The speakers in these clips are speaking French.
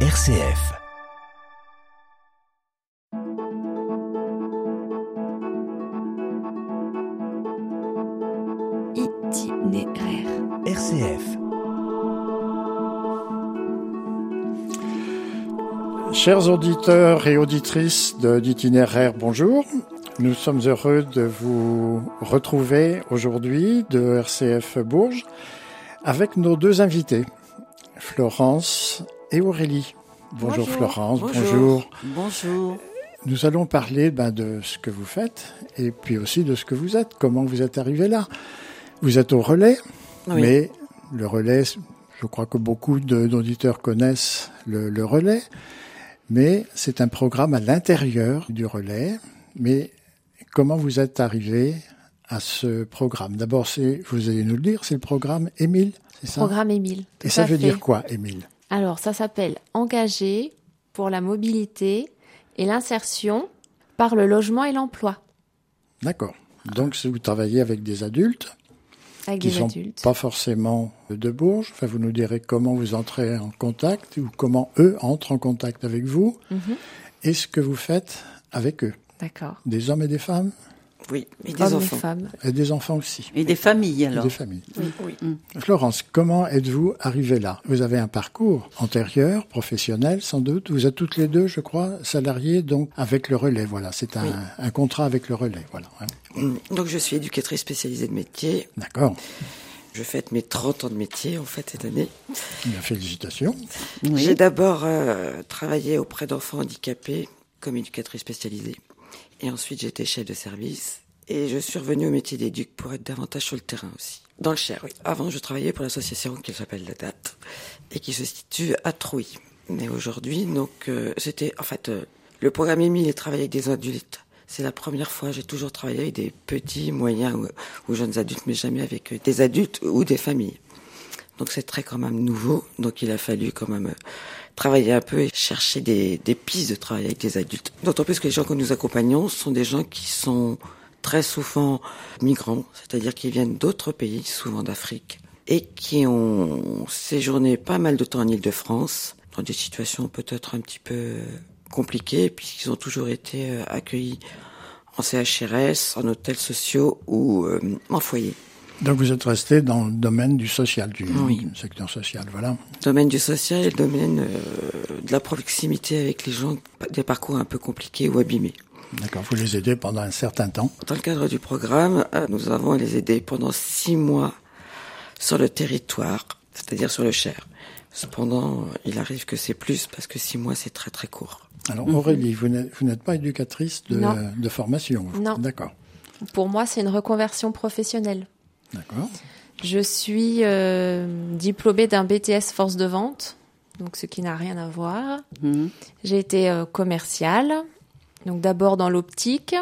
RCF. Itinéraire. RCF. Chers auditeurs et auditrices de- d'Itinéraire, bonjour. Nous sommes heureux de vous retrouver aujourd'hui de RCF Bourges avec nos deux invités, Florence et Aurélie. Bonjour, Florence, bonjour. Bonjour. Nous allons parler ben, de ce que vous faites et puis aussi de ce que vous êtes, comment vous êtes arrivé là. Vous êtes au relais, Oui. mais le relais, je crois que beaucoup d'auditeurs connaissent le, le relais, mais c'est un programme à l'intérieur du relais. Mais comment vous êtes arrivé à ce programme? D'abord, c'est, vous allez nous le dire, c'est le programme Émile, c'est ça? Programme Émile. Et ça veut fait. dire quoi, Émile? Alors, ça s'appelle Engagé pour la mobilité et l'insertion par le logement et l'emploi D'accord. Donc, si vous travaillez avec des adultes, avec qui sont adultes. pas forcément de Bourges. Enfin, vous nous direz comment vous entrez en contact ou comment eux entrent en contact avec vous Mhm. et ce que vous faites avec eux. D'accord. Des hommes et des femmes? Oui, et des Hommes et enfants. femmes. et des enfants aussi. Et des familles et alors. des familles. Oui, oui. Florence, comment êtes-vous arrivée là? Vous avez un parcours antérieur, professionnel sans doute. Vous êtes toutes les deux, je crois, salariées donc avec le relais. Voilà, c'est un, Oui. un contrat avec le relais. Voilà. hein. Donc je suis éducatrice spécialisée de métier. D'accord. Je fête mes 30 ans de métier en fait cette année. Bien, félicitations. Oui. J'ai d'abord euh, travaillé auprès d'enfants handicapés comme éducatrice spécialisée. Et ensuite j'étais chef de service. Et je suis revenue au métier d'éduc pour être davantage sur le terrain aussi. Dans le Cher, oui. Avant, je travaillais pour l'association qui s'appelle La Date et qui se situe à Trouy. Mais aujourd'hui, donc, euh, c'était, en fait, euh, le programme Émile et travailler avec des adultes. C'est la première fois, j'ai toujours travaillé avec des petits, moyens ou, jeunes adultes, mais jamais avec euh, des adultes ou des familles. Donc c'est très quand même nouveau. Donc il a fallu quand même travailler un peu et chercher des, des pistes de travail avec des adultes. D'autant plus que les gens que nous accompagnons sont des gens qui sont très souvent migrants, c'est-à-dire qui viennent d'autres pays, souvent d'Afrique, et qui ont séjourné pas mal de temps en Île-de-France, dans des situations peut-être un petit peu compliquées, puisqu'ils ont toujours été euh, accueillis en CHRS, en hôtels sociaux ou euh, en foyer. Donc vous êtes resté dans le domaine du social, du, Oui. secteur social. Voilà. domaine du social et le domaine euh, de la proximité avec les gens, des parcours un peu compliqués ou abîmés. D'accord. Vous les aidez pendant un certain temps. Dans le cadre du programme, euh, nous avons les aidés pendant six mois sur le territoire, c'est-à-dire sur le Cher. Cependant, euh, il arrive que c'est plus parce que six mois c'est très très court. Alors Aurélie, vous n'êtes vous n'êtes pas éducatrice de, Non. de formation. vous Non. D'accord. Pour moi, c'est une reconversion professionnelle. D'accord. Je suis euh, diplômée d'un BTS force de vente, donc ce qui n'a rien à voir. Mhm. J'ai été euh, commerciale, donc d'abord dans l'optique,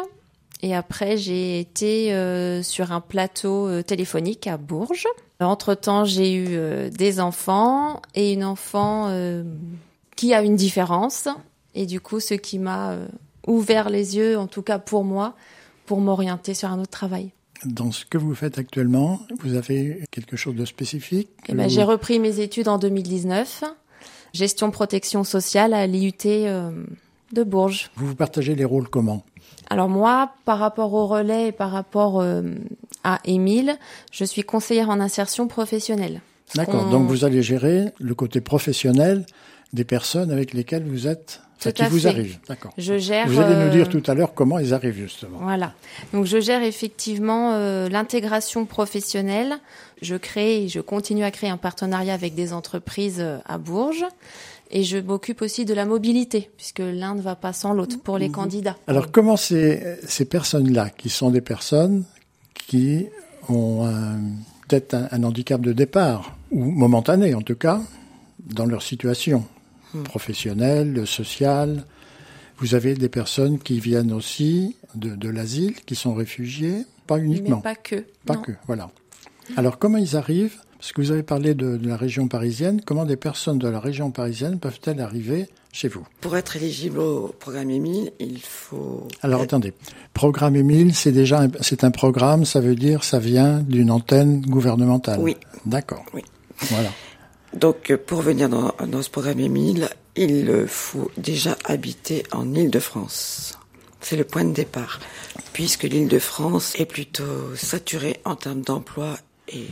et après j'ai été euh, sur un plateau téléphonique à Bourges. Entre-temps, j'ai eu euh, des enfants et une enfant euh, qui a une différence, et du coup, ce qui m'a euh, ouvert les yeux, en tout cas pour moi, pour m'orienter sur un autre travail. Dans ce que vous faites actuellement, vous avez quelque chose de spécifique Eh ben, Vous- j'ai repris mes études en 2019, gestion protection sociale à l'IUT euh, de Bourges. Vous vous partagez les rôles comment? Alors moi, par rapport au relais et par rapport euh, à Émile, je suis conseillère en insertion professionnelle. D'accord. Donc vous allez gérer le côté professionnel des personnes avec lesquelles vous êtes, Tout qui à vous fait. arrivent. D'accord. Je gère. Vous allez nous euh, dire tout à l'heure comment ils arrivent justement. Voilà. Donc je gère effectivement euh, l'intégration professionnelle. Je crée et je continue à créer un partenariat avec des entreprises euh, à Bourges. Et je m'occupe aussi de la mobilité, puisque l'un ne va pas sans l'autre pour les candidats. Alors comment ces, ces personnes-là, qui sont des personnes qui ont peut-être un, un handicap de départ, ou momentané en tout cas, dans leur situation professionnelle, sociale, vous avez des personnes qui viennent aussi de, de l'asile, qui sont réfugiés, pas uniquement. Mais pas que. Pas non. que, voilà. Alors, comment ils arrivent Parce que vous avez parlé de, de la région parisienne. Comment des personnes de la région parisienne peuvent-elles arriver chez vous? Pour être éligible au programme Émile, il faut... Alors, attendez. Programme Émile, c'est déjà un, c'est un programme, ça veut dire ça vient d'une antenne gouvernementale. Oui. D'accord. Oui. Voilà. Donc, pour venir dans, dans ce programme Émile, il faut déjà habiter en Île-de-France. C'est le point de départ, puisque l'Île-de-France est plutôt saturée en termes d'emploi et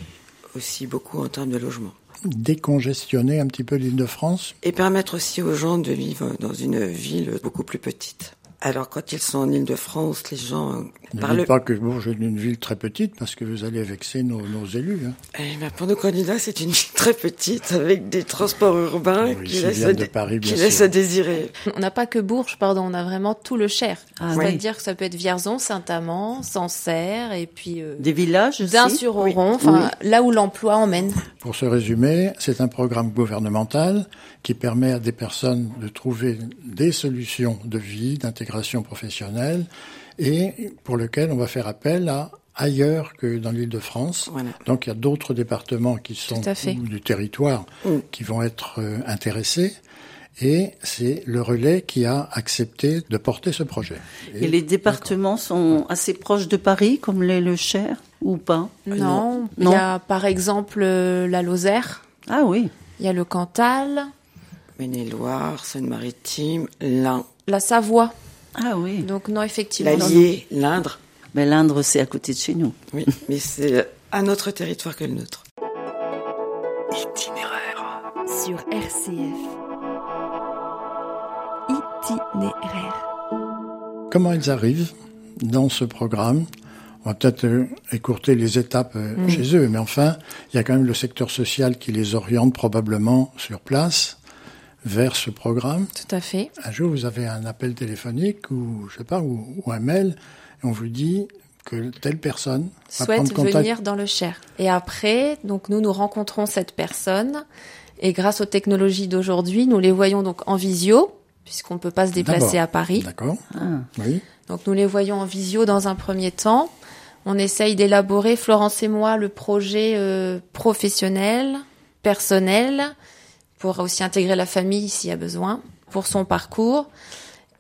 aussi beaucoup en termes de logement. Décongestionner un petit peu l'Île-de-France? Et permettre aussi aux gens de vivre dans une ville beaucoup plus petite. Alors quand ils sont en Ile-de-France, les gens Ne parlent... pas que Bourges est une ville très petite parce que vous allez vexer nos, nos élus. hein. Eh ben, pour nos candidats, c'est une ville très petite avec des transports urbains Oui, qui, laissent, à de dé- Paris, bien qui sûr. laissent à désirer. On n'a pas que Bourges, pardon, on a vraiment tout le Cher. Ah C'est-à-dire que ça peut être Vierzon, Saint-Amand, Sancerre, et puis euh, Des villages aussi Dain-sur-Oron, enfin là où l'emploi emmène. Pour se résumer, c'est un programme gouvernemental qui permet à des personnes de trouver des solutions de vie, d'intégration professionnelle et pour lequel on va faire appel à ailleurs que dans l'île de France. Voilà. Donc il y a d'autres départements qui sont du territoire Mm. qui vont être euh, intéressés et c'est le relais qui a accepté de porter ce projet. Et les départements sont assez proches de Paris, comme l'est le Cher, ou pas? Non, il Non. y a par exemple euh, la Lozère, Ah oui. il y a le Cantal, Maine-et-Loire, Seine-Maritime, l'Ain, la Savoie. Ah oui. Donc non, effectivement. l'Allier, l'Indre. Mais l'Indre, c'est à côté de chez nous. Oui, mais c'est un autre territoire que le nôtre. sur RCF. Itinéraire. Comment ils arrivent dans ce programme? On va peut-être euh, écourter les étapes euh, chez eux, mais enfin, il y a quand même le secteur social qui les oriente probablement sur place vers ce programme. Tout à fait. Un jour, vous avez un appel téléphonique ou je sais pas ou, ou un mail, et on vous dit que telle personne souhaite venir dans le Cher. Et après, donc nous nous rencontrons cette personne et grâce aux technologies d'aujourd'hui, nous les voyons donc en visio puisqu'on ne peut pas se déplacer à Paris. D'accord. Ah. Oui. Donc nous les voyons en visio dans un premier temps. On essaye d'élaborer, Florence et moi, le projet euh, professionnel, personnel, pour aussi intégrer la famille s'il y a besoin, pour son parcours.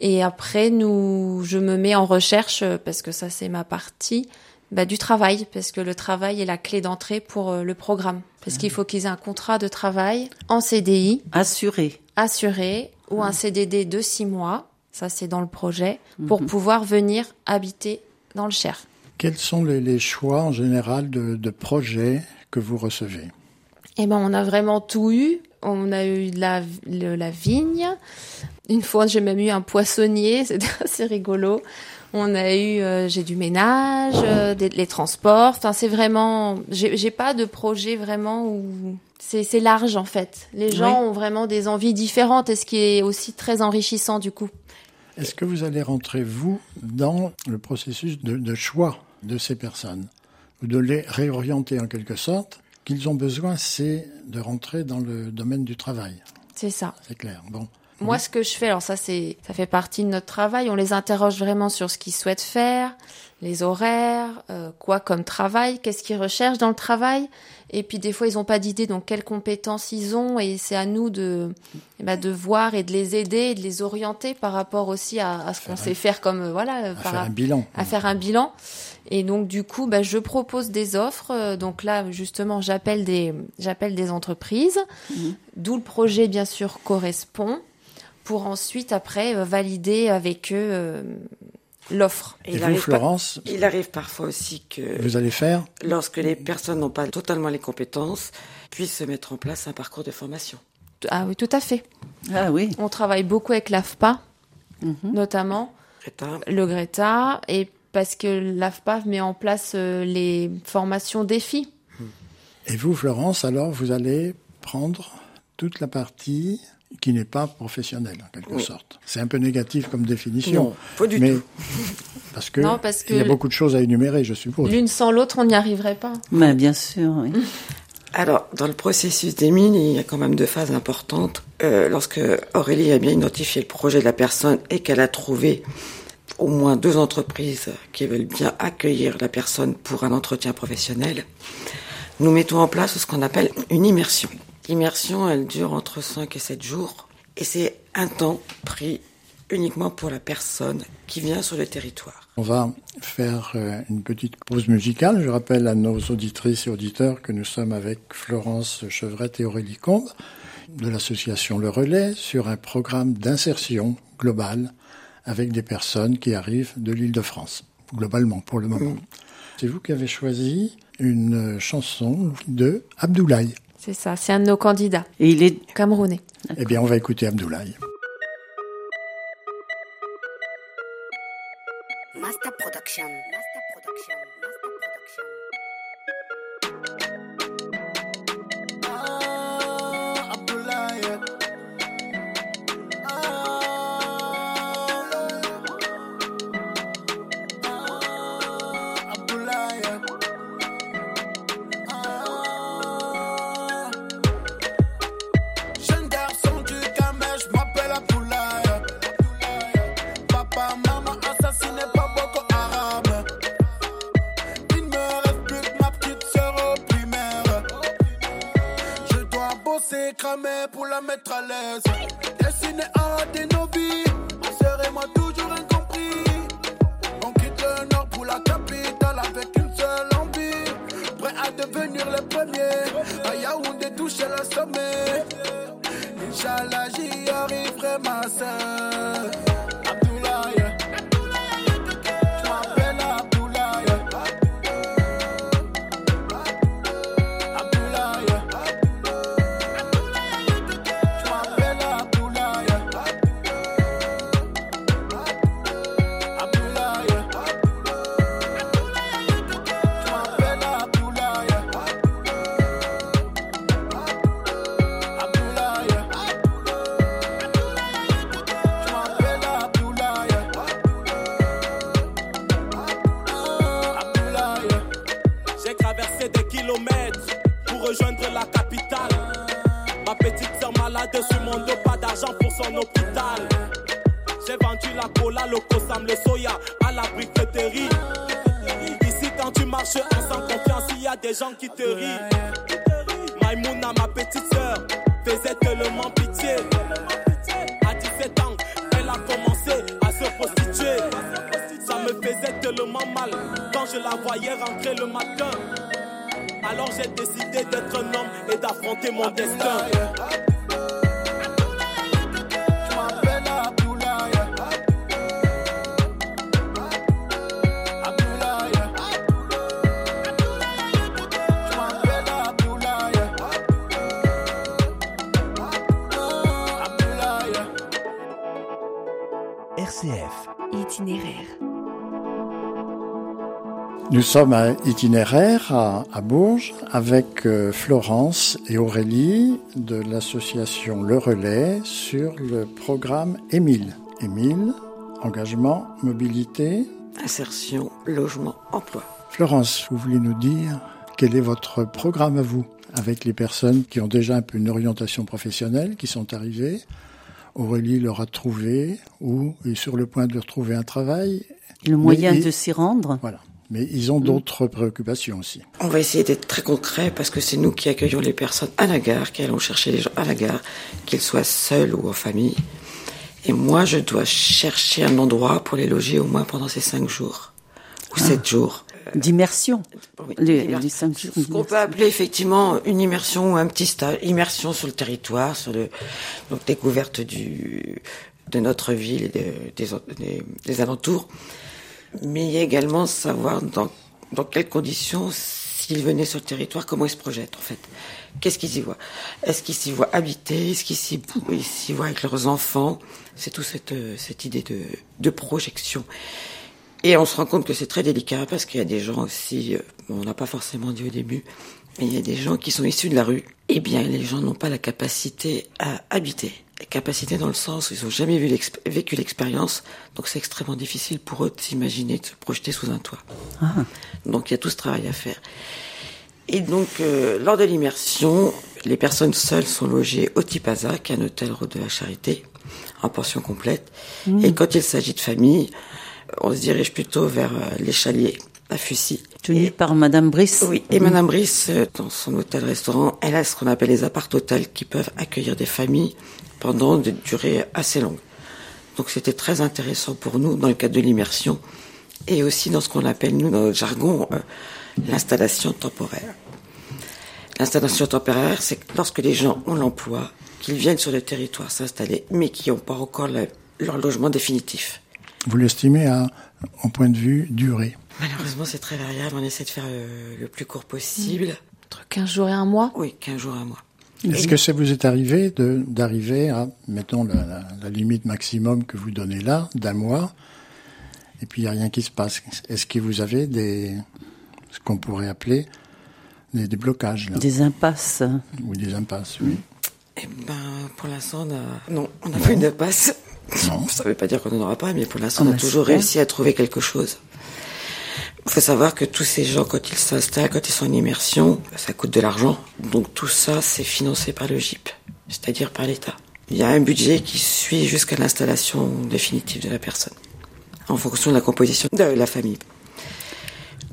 Et après, nous, je me mets en recherche, euh, parce que ça c'est ma partie, bah, du travail, parce que le travail est la clé d'entrée pour euh, le programme. Parce qu'il faut qu'ils aient un contrat de travail en CDI, Assuré. assuré ou un CDD de six mois, ça c'est dans le projet, pour pouvoir venir habiter dans le Cher. Quels sont les, les choix en général de, de projets que vous recevez? Eh ben, on a vraiment tout eu. On a eu de la, la vigne. Une fois, j'ai même eu un poissonnier. C'était assez rigolo. On a eu, euh, j'ai du ménage, euh, des, les transports. Enfin, c'est vraiment, j'ai pas de projet vraiment où c'est large en fait. Les gens ont vraiment des envies différentes et ce qui est aussi très enrichissant du coup. Est-ce que vous allez rentrer, vous, dans le processus de, de choix de ces personnes? Ou de les réorienter en quelque sorte Qu'ils ont besoin, c'est de rentrer dans le domaine du travail. C'est ça. C'est clair. Bon. Moi, ce que je fais, alors ça, c'est, ça fait partie de notre travail. On les interroge vraiment sur ce qu'ils souhaitent faire, les horaires, euh, quoi comme travail, qu'est-ce qu'ils recherchent dans le travail. Et puis des fois, ils n'ont pas d'idée, donc quelles compétences ils ont. Et c'est à nous de, eh ben, de voir et de les aider, et de les orienter par rapport aussi à, à ce qu'on sait faire comme euh, voilà, À par faire un bilan. à faire un bilan. Et donc du coup, bah, je propose des offres. Euh, Donc là, justement, j'appelle des j'appelle des entreprises, d'où le projet bien sûr correspond, pour ensuite après euh, valider avec eux euh, l'offre. Et vous, arrive Florence, il arrive parfois aussi que vous allez faire lorsque les personnes n'ont pas totalement les compétences, puissent se mettre en place un parcours de formation. Ah oui, tout à fait. Ah oui. On travaille beaucoup avec l'AFPA, notamment Greta, le Greta, et parce que l'AFPA met en place euh, les formations défis. Et vous, Florence, alors, vous allez prendre toute la partie qui n'est pas professionnelle, en quelque Oui. sorte. C'est un peu négatif comme définition. Non, pas du mais tout. Parce que, Non, parce que il y a beaucoup de choses à énumérer, je suppose. L'une sans l'autre, on n'y arriverait pas. Mais bien sûr, oui. Alors, dans le processus des mines, il y a quand même deux phases importantes. Euh, lorsque Aurélie a bien identifié le projet de la personne et qu'elle a trouvé au moins deux entreprises qui veulent bien accueillir la personne pour un entretien professionnel, nous mettons en place ce qu'on appelle une immersion. L'immersion, elle dure entre 5 et 7 jours et c'est un temps pris uniquement pour la personne qui vient sur le territoire. On va faire euh, une petite pause musicale. Je rappelle à nos auditrices et auditeurs que nous sommes avec Florence Chevrette et Aurélie Combe de l'association Le Relais sur un programme d'insertion globale avec des personnes qui arrivent de l'île de France, globalement pour le moment. C'est vous qui avez choisi une chanson de Abdoulaye. C'est ça, c'est un de nos candidats. Et il est Camerounais. Eh bien, on va écouter Abdoulaye. Inch'Allah, j'y arriverai, ma sœur. Pas d'argent pour son hôpital. J'ai vendu la cola, le kosam, le soya à la briqueterie. Ici, quand tu marches sans confiance, il y a des gens qui te rient. Maïmouna, ma petite sœur, faisait tellement pitié. À 17 ans, elle a commencé à se prostituer. Ça me faisait tellement mal quand je la voyais rentrer le matin. Alors j'ai décidé d'être un homme et d'affronter mon destin. RCF. Itinéraire. Nous sommes à itinéraire à, à Bourges avec euh, Florence et Aurélie de l'association Le Relais sur le programme Émile. Émile, engagement, mobilité. Insertion, logement, emploi. Florence, vous voulez nous dire quel est votre programme à vous avec les personnes qui ont déjà un peu une orientation professionnelle, qui sont arrivées Aurélie leur a trouvé ou est sur le point de retrouver un travail. le moyen Mais- de s'y rendre. Voilà. Mais ils ont d'autres préoccupations aussi. On va essayer d'être très concret parce que c'est nous qui accueillons les personnes à la gare, qui allons chercher les gens à la gare, qu'ils soient seuls ou en famille. Et moi, je dois chercher un endroit pour les loger au moins pendant ces cinq jours ou sept jours. D'immersion. Oui, Ce qu'on peut appeler effectivement une immersion ou un petit stage, immersion sur le territoire, sur le donc découverte du de notre ville et de- des, des, des alentours, mais il y a également savoir dans dans quelles conditions s'ils venaient sur le territoire, comment ils se projettent en fait, qu'est-ce qu'ils y voient, est-ce qu'ils s'y voient habiter, est-ce qu'ils s'y voient avec leurs enfants, c'est tout cette euh, cette idée de de projection. Et on se rend compte que c'est très délicat parce qu'il y a des gens aussi, euh, on n'a pas forcément dit au début, mais il y a des gens qui sont issus de la rue. Eh bien, les gens n'ont pas la capacité à habiter. La capacité dans le sens où ils n'ont jamais vu vécu l'expérience, donc c'est extrêmement difficile pour eux de s'imaginer, de se projeter sous un toit. Donc il y a tout ce travail à faire. Et donc, euh, lors de l'immersion, les personnes seules sont logées au Tipaza, qui est un hôtel de la Charité, en pension complète. Et quand il s'agit de famille, on se dirige plutôt vers euh, les Chaliers, à Fussy. Tenu Et- par Madame Brice. oui, et Madame Brice, euh, dans son hôtel-restaurant, elle a ce qu'on appelle les appart-hôtels qui peuvent accueillir des familles pendant des durées assez longues. Donc c'était très intéressant pour nous dans le cadre de l'immersion et aussi dans ce qu'on appelle, nous, dans notre jargon, euh, l'installation temporaire. L'installation temporaire, c'est que lorsque les gens ont l'emploi, qu'ils viennent sur le territoire s'installer, mais qui n'ont pas encore leur logement définitif. Vous l'estimez à, au point de vue durée. Malheureusement, c'est très variable. On essaie de faire le, le plus court possible. Entre 15 jours et un mois? Oui, 15 jours à mois. Est-ce que ça vous est arrivé de d'arriver à, mettons, la, la- la limite maximum que vous donnez là, d'un mois, et puis il n'y a rien qui se passe? Est-ce que vous avez des, ce qu'on pourrait appeler des, des blocages, là, Des impasses. ou des impasses oui. Eh ben, pour l'instant, on a, non, on n'a pas une passe. Non. Ça veut pas dire qu'on n'en aura pas, mais pour l'instant, On on a toujours réussi à trouver quelque chose. Il faut savoir que tous ces gens, quand ils s'installent, quand ils sont en immersion, ça coûte de l'argent. Donc tout ça, c'est financé par le GIP, c'est-à-dire par l'État. Il y a un budget qui suit jusqu'à l'installation définitive de la personne, en fonction de la composition de la famille.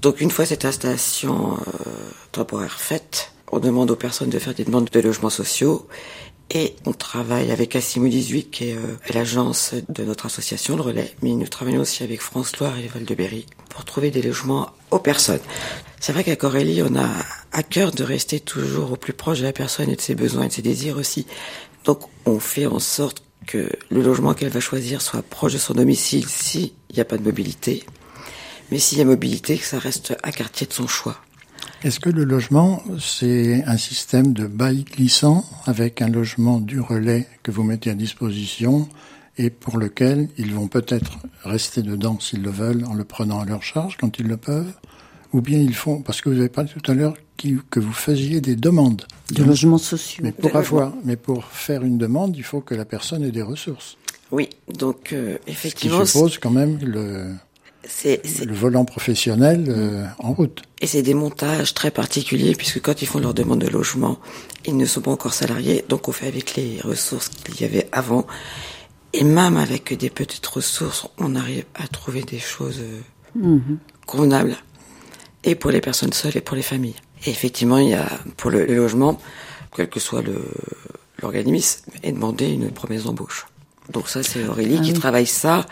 Donc une fois cette installation euh, temporaire faite, on demande aux personnes de faire des demandes de logements sociaux et on travaille avec Assimo 18 qui est euh, l'agence de notre association, le relais, mais nous travaillons aussi avec France Loire et Val de Berry pour trouver des logements aux personnes. C'est vrai qu'à Corélie, on a à cœur de rester toujours au plus proche de la personne et de ses besoins et de ses désirs aussi. Donc on fait en sorte que le logement qu'elle va choisir soit proche de son domicile s'il n'y a pas de mobilité. Mais s'il y a mobilité, que ça reste un quartier de son choix. Est-ce que le logement, c'est un système de bail glissant avec un logement du relais que vous mettez à disposition et pour lequel ils vont peut-être rester dedans s'ils le veulent en le prenant à leur charge quand ils le peuvent? Ou bien ils font, parce que vous avez parlé tout à l'heure qui- que vous faisiez des demandes. De logements sociaux. Mais pour De avoir, mais pour faire une demande, il faut que la personne ait des ressources. Oui, donc euh, Ce qui effectivement, suppose quand même le, c'est le volant professionnel euh, en route. Et c'est des montages très particuliers puisque quand ils font leur demande de logement, ils ne sont pas encore salariés, donc on fait avec les ressources qu'il y avait avant. Et même avec des petites ressources, on arrive à trouver des choses euh, convenables. Et pour les personnes seules et pour les familles. Et effectivement, il y a, pour le, le logement, quel que soit le, l'organisme, est demandé une promesse d'embauche. Donc ça, c'est Aurélie Ah qui oui. travaille ça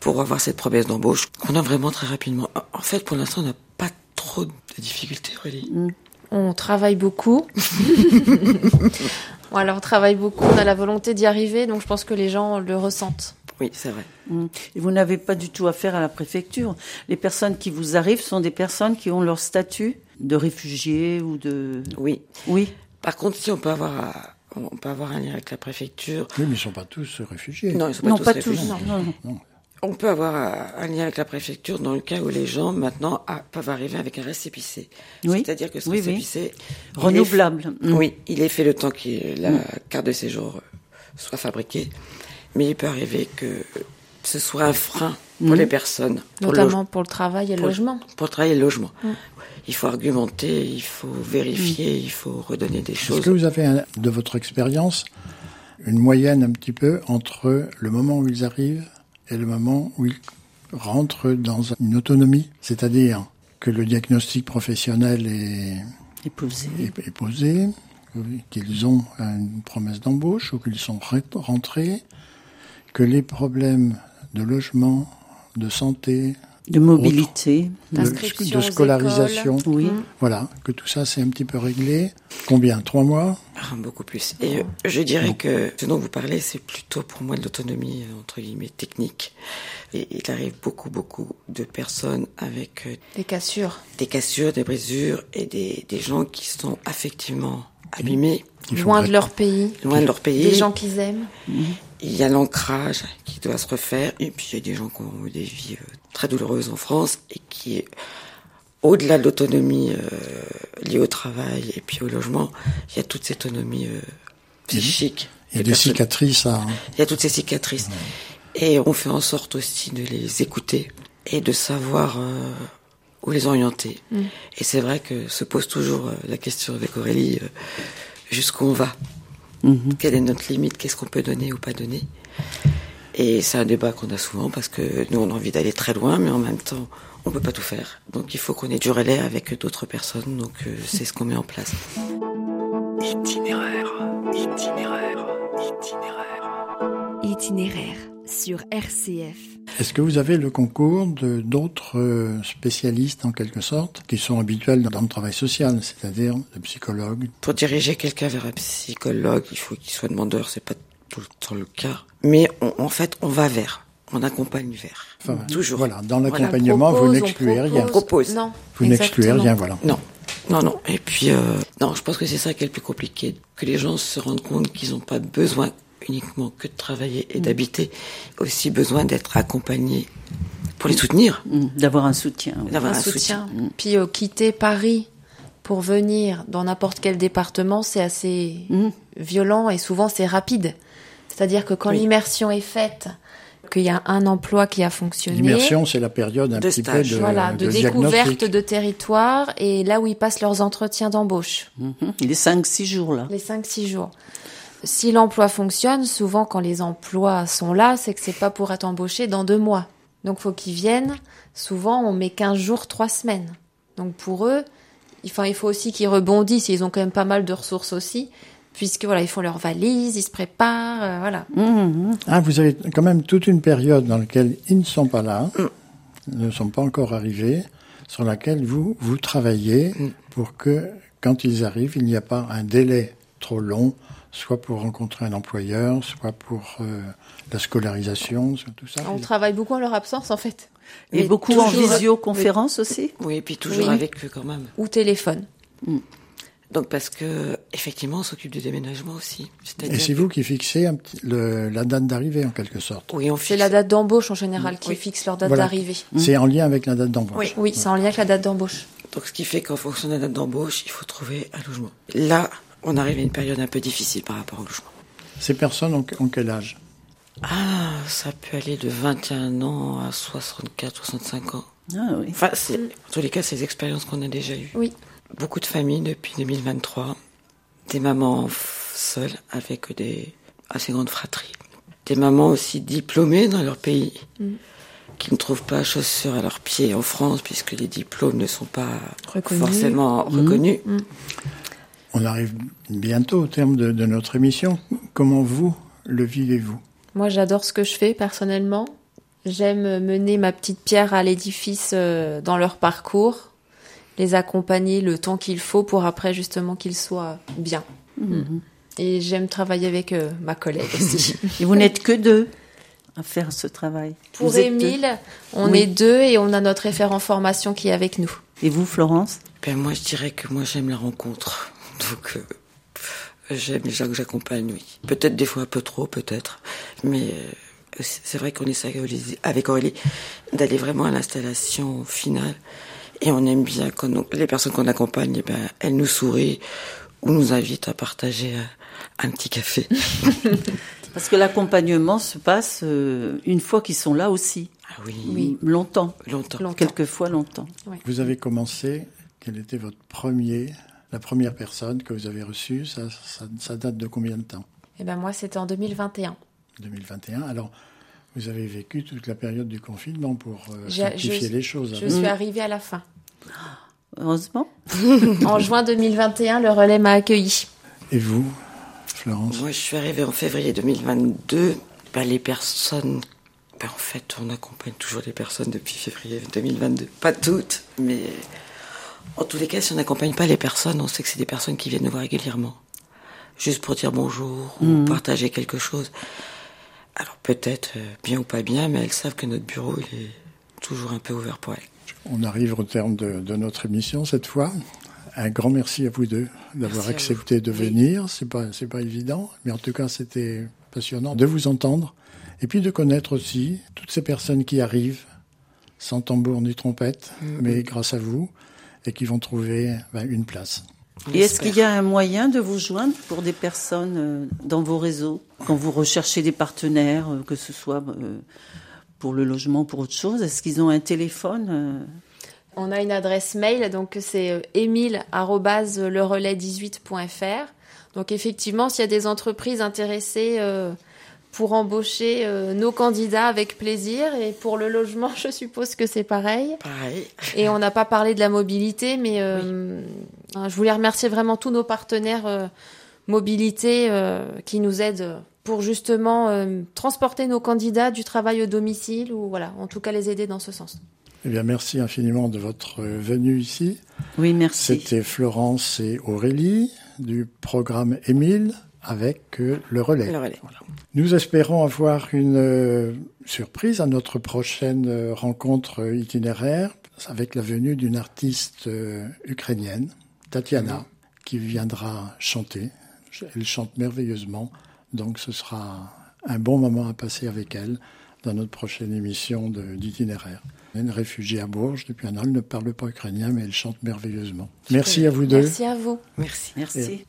pour avoir cette promesse d'embauche qu'on a vraiment très rapidement. En fait, pour l'instant, on n'a pas trop de difficultés, Aurélie. On travaille beaucoup. voilà, on travaille beaucoup, on a la volonté d'y arriver, donc je pense que les gens le ressentent. Oui, c'est vrai. Mm. Et vous n'avez pas du tout affaire à la préfecture. Les personnes qui vous arrivent sont des personnes qui ont leur statut de réfugiés ou de... Oui. Oui. Par contre, si on peut avoir, euh, on peut avoir un lien avec la préfecture. Oui, mais ils ne sont pas tous réfugiés. Non, ils sont pas non, tous pas réfugiés. tous. Non, non. On peut avoir un lien avec la préfecture dans le cas où les gens maintenant peuvent arriver avec un récépissé. Oui. C'est-à-dire que ce Oui, oui. récépissé il est Renouvelable. Mm. Oui, il est fait le temps que la carte de séjour soit fabriquée, mais il peut arriver que ce soit un frein pour Mm. les personnes, pour le Notamment pour le travail et le pour- logement. pour travailler le logement. Il faut argumenter, il faut vérifier, il faut redonner des Est-ce choses. que vous avez, un- de votre expérience, une moyenne un petit peu entre le moment où ils arrivent et le moment où ils rentrent dans une autonomie C'est-à-dire que le diagnostic professionnel est, est, est posé, qu'ils ont une promesse d'embauche ou qu'ils sont re- rentrés, que les problèmes de logement, de santé, De mobilité. de, D'inscription de scolarisation, Oui. Mm. voilà, que tout ça c'est un petit peu réglé. Combien? Trois mois? Ah, beaucoup plus. Et euh, je dirais que ce dont vous parlez, c'est plutôt pour moi de l'autonomie, euh, entre guillemets, technique. Et il arrive beaucoup, beaucoup de personnes avec euh, Des cassures. des cassures, des brisures et des, des gens qui sont affectivement abîmés, Loin de leur pays. loin de leur pays. Des gens qu'ils aiment. Il y a l'ancrage qui doit se refaire. Et puis il y a des gens qui ont eu des vies euh, très douloureuses en France et qui, au-delà de l'autonomie euh, liée au travail et puis au logement, il y a toute cette autonomie euh, psychique. Il y a des personnes- cicatrices à... Il y a toutes ces cicatrices. Et on fait en sorte aussi de les écouter et de savoir euh, où les orienter. Et c'est vrai que se pose toujours euh, la question avec Aurélie, euh, jusqu'où on va Mhm. Quelle est notre limite Qu'est-ce qu'on peut donner ou pas donner Et c'est un débat qu'on a souvent parce que nous, on a envie d'aller très loin, mais en même temps, on peut pas tout faire. Donc il faut qu'on ait du relais avec d'autres personnes. Donc euh, c'est ce qu'on met en place. Itinéraire, itinéraire, itinéraire. Itinéraire sur RCF. Est-ce que vous avez le concours de d'autres euh, spécialistes en quelque sorte qui sont habituels dans le travail social, c'est-à-dire de psychologues Pour diriger quelqu'un vers un psychologue, il faut qu'il soit demandeur, c'est pas tout le temps le cas. Mais on- en fait, on va vers, on accompagne vers. Enfin, Toujours. Voilà, dans l'accompagnement, On vous n'excluez on rien. propose. Non. Vous n'excluez rien, voilà. Non, non, non. Et puis, euh, non, je pense que c'est ça qui est le plus compliqué, que les gens se rendent compte qu'ils n'ont pas besoin uniquement que de travailler et d'habiter, aussi besoin d'être accompagnés pour les soutenir, Mm, D'avoir un soutien. oui. d'avoir un un, soutien. Puis euh, quitter Paris pour venir dans n'importe quel département, c'est assez Mm. violent et souvent c'est rapide. C'est-à-dire que quand Oui. l'immersion est faite, qu'il y a un emploi qui a fonctionné, L'immersion, c'est la période un De petit stage. peu de, voilà, de, de découverte de territoire et là où ils passent leurs entretiens d'embauche, Mhm. Les 5-6 jours là. les 5-6 jours. Si l'emploi fonctionne, souvent quand les emplois sont là, c'est que c'est pas pour être embauché dans deux mois. Donc faut qu'ils viennent. Souvent on met 15 jours, 3 semaines. Donc pour eux, enfin, il faut aussi qu'ils rebondissent. Ils ont quand même pas mal de ressources aussi, puisque voilà, ils font leurs valises, ils se préparent, euh, voilà. Mhm. Ah, vous avez quand même toute une période dans laquelle ils ne sont pas là, ne sont pas encore arrivés, sur laquelle vous, vous travaillez pour que, quand ils arrivent, il n'y a pas un délai trop long, soit pour rencontrer un employeur, soit pour euh, la scolarisation, soit tout ça. On travaille beaucoup en leur absence en fait, Et Mais beaucoup en visioconférence aussi Oui, et puis toujours Oui. avec eux quand même. ou téléphone. Donc parce que effectivement, on s'occupe du déménagement aussi. Et C'est-à-dire c'est vous qui fixez un petit- le- la date d'arrivée, en quelque sorte. oui, on C'est fixe- la date d'embauche en général qui Oui. fixe leur date Voilà. d'arrivée. C'est en lien avec la date d'embauche. Oui. Oui, c'est en lien avec la date d'embauche. Donc ce qui fait qu'en fonction de la date d'embauche, il faut trouver un logement. Là, on arrive à une période un peu difficile par rapport au logement. Ces personnes ont, ont quel âge? Ah, ça peut aller de 21 ans à 64, 65 ans. Ah oui. Enfin, c'est, en tous les cas, c'est des expériences qu'on a déjà eues. Oui. Beaucoup de familles depuis 2023. Des mamans seules avec des assez grandes fratries. Des mamans aussi diplômées dans leur pays qui ne trouvent pas chaussures à leurs pieds en France puisque les diplômes ne sont pas Reconnus. forcément reconnus. On arrive bientôt au terme de, de notre émission. Comment vous le vivez-vous? Moi, j'adore ce que je fais personnellement. J'aime mener ma petite pierre à l'édifice euh, dans leur parcours, les accompagner le temps qu'il faut pour après justement qu'ils soient bien. Et j'aime travailler avec euh, ma collègue aussi. Et vous n'êtes que deux à faire ce travail. pour Vous. Émile, on Oui. est deux et on a notre référent formation qui est avec nous. Et vous, Florence? Ben, moi, je dirais que moi, j'aime la rencontre. Donc, euh, j'aime les gens que j'accompagne, oui. Peut-être des fois un peu trop, peut-être. Mais euh, c'est vrai qu'on essaie avec Aurélie- avec Aurélie d'aller vraiment à l'installation finale. Et on aime bien quand nous- les personnes qu'on accompagne, eh ben, elles nous sourient ou nous invitent à partager euh, un petit café. Parce que l'accompagnement se passe euh, une fois qu'ils sont là aussi. Ah oui, Oui. Longtemps. longtemps. Longtemps. Quelquefois longtemps. Vous avez commencé, quel était votre premier, la première personne que vous avez reçue ça, ça, ça date de combien de temps? Et ben moi, c'était en 2021. 2021. Alors, vous avez vécu toute la période du confinement pour euh, simplifier je- les choses. Je hein. suis arrivée à la fin. Heureusement. En juin 2021, le relais m'a accueilli. Et vous, Florence? Moi, je suis arrivée en février 2022. Ben, les personnes, ben, en fait, on accompagne toujours les personnes depuis février 2022. Pas toutes, mais en tous les cas, si on n'accompagne pas les personnes, on sait que c'est des personnes qui viennent nous voir régulièrement. Juste pour dire bonjour ou partager quelque chose. Alors peut-être euh, bien ou pas bien, mais elles savent que notre bureau, il est toujours un peu ouvert pour elles. On arrive au terme de, de notre émission cette fois. Un grand merci à vous deux d'avoir accepté de vous. Oui. venir. C'est pas c'est pas évident, mais en tout cas c'était passionnant de vous entendre et puis de connaître aussi toutes ces personnes qui arrivent sans tambour ni trompette, mais grâce à vous et qui vont trouver ben, une place. Et est-ce qu'il y a un moyen de vous joindre pour des personnes euh, dans vos réseaux Quand vous recherchez des partenaires, euh, que ce soit euh, pour le logement ou pour autre chose, est-ce qu'ils ont un téléphone On a une adresse mail, donc c'est euh, emile@lerelais18.fr. Donc effectivement, s'il y a des entreprises intéressées euh, pour embaucher euh, nos candidats avec plaisir, et pour le logement, je suppose que c'est pareil. Pareil. Et on n'a pas parlé de la mobilité, mais euh, hein, je voulais remercier vraiment tous nos partenaires euh, mobilité euh, qui nous aident pour justement euh, transporter nos candidats du travail au domicile ou voilà, en tout cas les aider dans ce sens. Eh bien, merci infiniment de votre venue ici. Oui, merci. C'était Florence et Aurélie du programme Émile avec euh, le relais. Le relais. Voilà. Nous espérons avoir une euh, surprise à notre prochaine euh, rencontre itinéraire avec la venue d'une artiste ukrainienne, Tatiana, qui viendra chanter. Elle chante merveilleusement, donc ce sera un bon moment à passer avec elle dans notre prochaine émission d'itinéraire. Une réfugiée à Bourges depuis un an, elle ne parle pas ukrainien, mais elle chante merveilleusement. Merci à vous deux. Merci à vous. Merci. Merci.